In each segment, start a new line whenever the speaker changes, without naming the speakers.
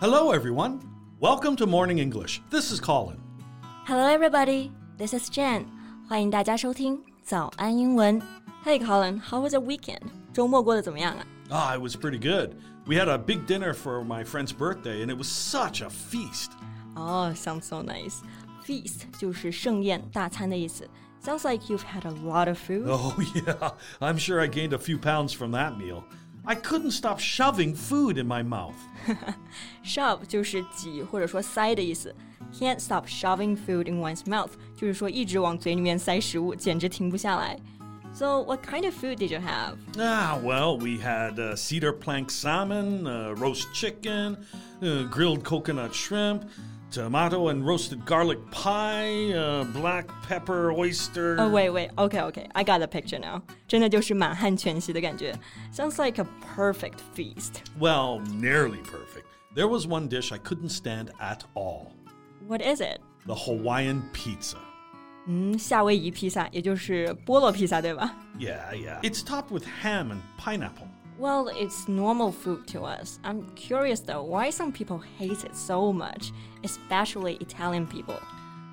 Hello, everyone. Welcome to Morning English. This is Colin.
Hello, everybody. This is Jen. 欢迎大家收听早安英文。Hey, Colin, how was your weekend? 周末过得怎么样啊？
Ah, it was pretty good. We had a big dinner for my friend's birthday, and it was such a feast.
哦、s o u n d s so nice. Feast 就是盛宴、大餐的意思。Sounds like you've had a lot of food.
Oh, yeah. I'm sure I gained a few pounds from that meal. I couldn't stop shoving food in my mouth.
Shove 就是挤或者说塞的意思。Can't stop shoving food in one's mouth 就是说一直往嘴里面塞食物，简直停不下来。So, what kind of food did you have?
Ah, well, we had uh, cedar plank salmon, uh, roast chicken, uh, grilled coconut shrimp, tomato and roasted garlic pie, uh, black pepper oyster.
Oh, wait, wait. Okay, okay. I got the picture now. 真的就是满汉全席的感觉。Sounds like a perfect feast.
Well, nearly perfect. There was one dish I couldn't stand at all
What is it?
the Hawaiian pizza.
嗯，夏威夷披萨，也就是菠萝披萨，对吧
Yeah, yeah. It's topped with ham and pineapple.
Well, it's normal food to us. I'm curious though, why some people hate it so much, especially Italian people.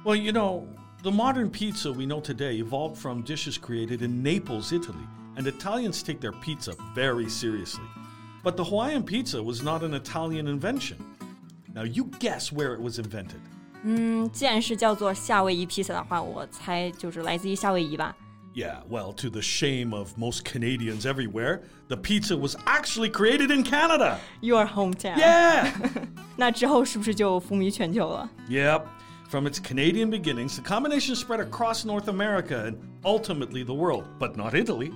Well, you know, the modern pizza we know today evolved from dishes created in Naples, Italy, and Italians take their pizza very seriously. But the Hawaiian pizza was not an Italian invention. Now, you guess where it was invented.
嗯，既然是叫做夏威夷披萨的话，我猜就是来自于夏威夷吧。
Yeah, well, to the shame of most Canadians everywhere, the pizza was actually created in Canada.
Your hometown.
Yeah!
那之后是不是就风靡全球了？
yep. From its Canadian beginnings, the combination spread across North America and ultimately the world, but not Italy.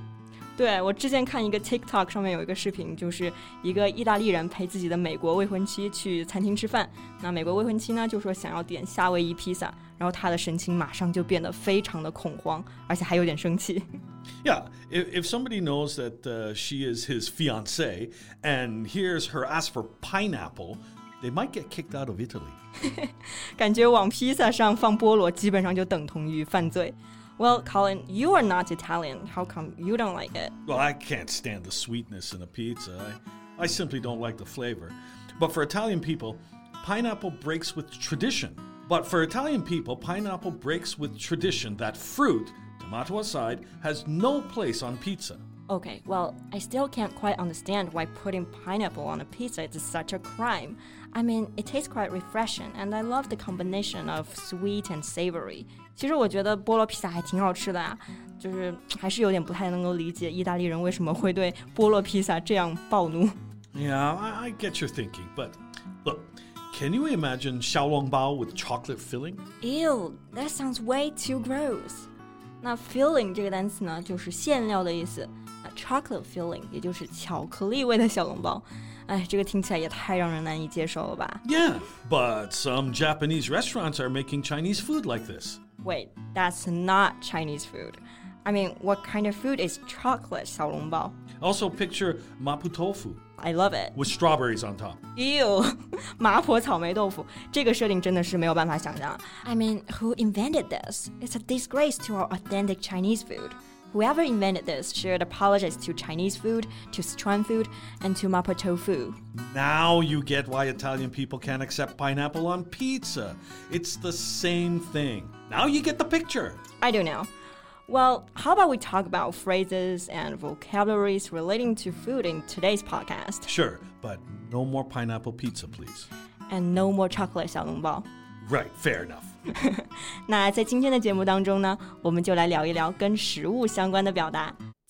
对我之前看一个 TikTok 上面有一个视频，就是一个意大利人陪自己的美国未婚妻去餐厅吃饭。那美国未婚妻呢就说想要点夏威夷披萨， 然后他的神情马上就变得非常的恐慌，而且还有点生气。
Yeah, if, if somebody knows that uh, she is his fiance and hears her ask for pineapple, they might get kicked out of Italy.
感觉往披萨上放菠萝基本上就等同于犯罪。Well, Colin, you are not Italian. How come you don't like it?
Well, I can't stand the sweetness in a pizza. I, I simply don't like the flavor. But for Italian people, pineapple breaks with tradition. But for Italian people, pineapple breaks with tradition that fruit, tomato aside, has no place on pizza.
Okay, well, I still can't quite understand why putting pineapple on a pizza is such a crime. I mean, it tastes quite refreshing, and I love the combination of sweet and savory. 其实我觉得菠萝披萨还挺好吃的啊，就是还是有点不太能够理解意大利人为什么会对菠萝披萨这样暴怒。
Yeah, I, I get your thinking, but look, Can you imagine xiaolongbao with chocolate filling?
Ew, that sounds way too gross. 那 filling 这个单词呢，就是馅料的意思。那 chocolate filling 也就是巧克力味的小笼包。哎，这个听起来也太让人难以接受了吧
？Yeah, but some Japanese restaurants are making Chinese food like this.
Wait, that's not Chinese food. I mean, what kind of food is chocolate 小笼包
？Also, picture mapo tofu.
I love it.
with strawberries on top.
Ew，麻婆草莓豆腐，这个设定真的是没有办法想象。I mean, who invented this? It's a disgrace to our authentic Chinese food. Whoever invented this should apologize to Chinese food, to Sichuan food, and to mapo tofu.
Now you get why Italian people can't accept pineapple on pizza. It's the same thing. Now you get the picture.
I don't know. Well, how about we talk about phrases and vocabularies relating to food in today's podcast?
Sure, but no more pineapple pizza, please.
And no more chocolate 小笼包。
Right, fair enough.
那在今天的节目当中呢，我们就来聊一聊跟食物相关的表达。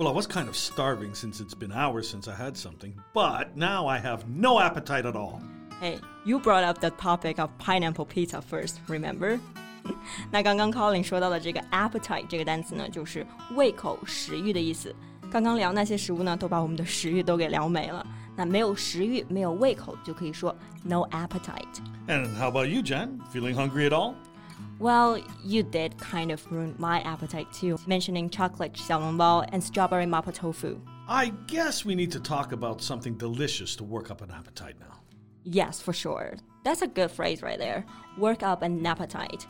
Well, I was kind of starving since it's been hours since I had something, but now I have no appetite at all.
Hey, you brought up the topic of pineapple pizza first, remember? 那刚刚 Colin 说到的这个 appetite 这个单词呢，就是胃口、食欲的意思。刚刚聊那些食物呢，都把我们的食欲都给聊没了。 那没有食欲、没有胃口就可以说 no appetite。
And how about you, Jen? Feeling hungry at all?
Well, you did kind of ruin my appetite too, mentioning chocolate xiaolongbao and strawberry mapo tofu.
I guess we need to talk about something delicious to work up an appetite now.
Yes, for sure. That's a good phrase right there. Work up an appetite.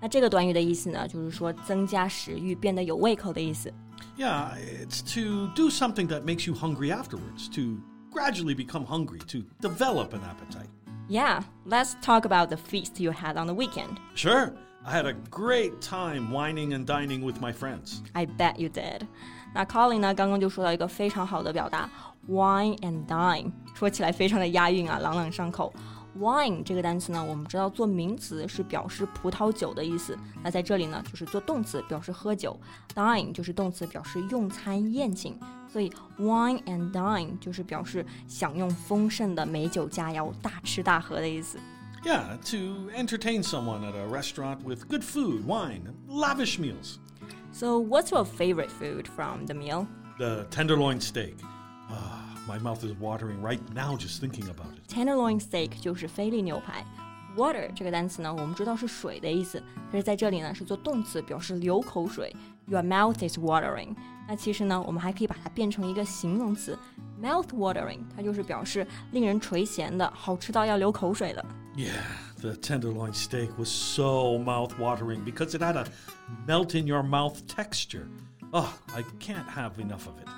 那这个短语的意思呢，就是说增加食欲，变得有胃口的意思。
Yeah, it's to do something that makes you hungry afterwards, to gradually become hungry, to develop an appetite.
Yeah, let's talk about the feast you had on the weekend.
Sure, I had a great time wining and dining with my friends.
I bet you did. 那 Colin 呢，刚刚就说到一个非常好的表达，wine and dine，说起来非常的押韵啊，朗朗上口。Wine 这个单词呢，我们知道做名词是表示葡萄酒的意思，那在这里呢就是做动词表示喝酒，dine 就是动词表示用餐宴请，所以 wine and dine 就是表示享用丰盛的美酒佳肴，大吃大喝的意思。
Yeah, to entertain someone at a restaurant with good food, wine, and lavish meals.
So what's your favorite food from the meal?
The tenderloin steak. Ah, my mouth is watering right now just thinking about it.
tenderloin steak 就是菲力牛排。Water 这个单词呢，我们知道是水的意思，可是在这里呢是做动词，表示流口水。Your mouth is watering。那其实呢，我们还可以把它变成一个形容词，mouth watering，它就是表示令人垂涎的，好吃到要流口水的。
Yeah, the tenderloin steak was so mouth-watering because it had a melt-in-your-mouth texture. Oh, I can't have enough of it.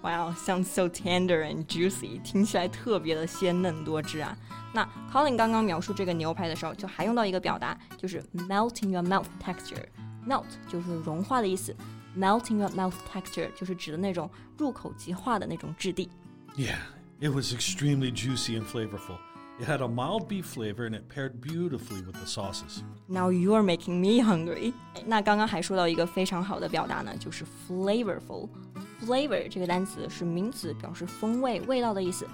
Wow, sounds so tender and juicy，听起来特别的鲜嫩多汁啊。那 Colin 刚刚描述这个牛排的时候，就还用到一个表达，就是 melt in your mouth texture。melt 就是融化的意思，melt in your mouth texture 就是指的那种入口即化的那种质地。
Yeah, it was extremely juicy and flavorful. It had a mild beef flavor and it paired beautifully with the sauces.
Now you're making me hungry。那刚刚还说到一个非常好的表达呢，就是 flavorful。flavor 这个单词是名词，表示风味、味道的意思。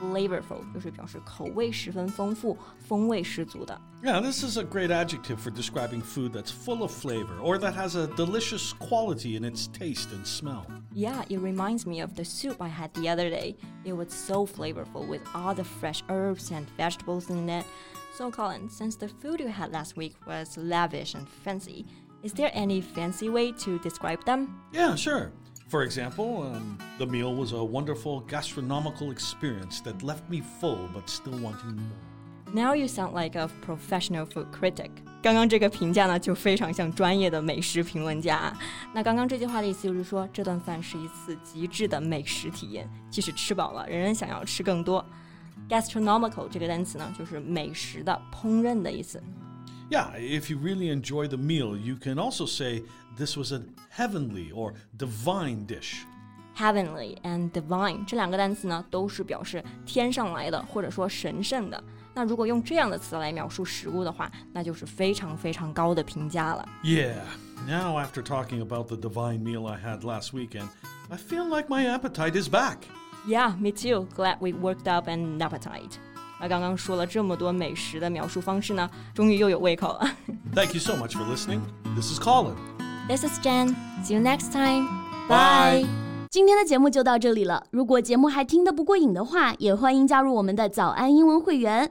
flavorful 就是表示口味十分丰富、风味十足的。
Yeah, this is a great adjective for describing food that's full of flavor or that has a delicious quality in its taste and smell.
Yeah, it reminds me of the soup I had the other day. It was so flavorful with all the fresh herbs and vegetables in it. So, Colin, since the food you had last week was lavish and fancy, is there any fancy way to describe them?
Yeah, sure. For example, um, the meal was a wonderful gastronomical experience that left me full but still wanting more.
Now you sound like a professional food critic. 刚刚这个评价呢，就非常像专业的美食评论家。那刚刚这句话的意思就是说，这顿饭是一次极致的美食体验，即使吃饱了，仍然想要吃更多。Gastronomical 这个单词呢，就是美食的、烹饪的意思。
Yeah, if you really enjoy the meal, you can also say this was a heavenly or divine dish.
Heavenly and divine 这两个单词呢，都是表示天上来的，或者说神圣的。那如果用这样的词来描述食物的话，那就是非常非常高的评价了。
Yeah, now after talking about the divine meal I had last weekend, I feel like my appetite is back.
Yeah, me too. Glad we worked up an appetite. 那刚刚说了这么多美食的描述方式呢，终于又有胃口了。
Thank you so much for listening. This is Colin.
This is Jen. See you next time.
Bye.
Bye.
今天的节目就到这里了。如果节目还听得不过瘾的话，也欢迎加入我们的早安英文会员。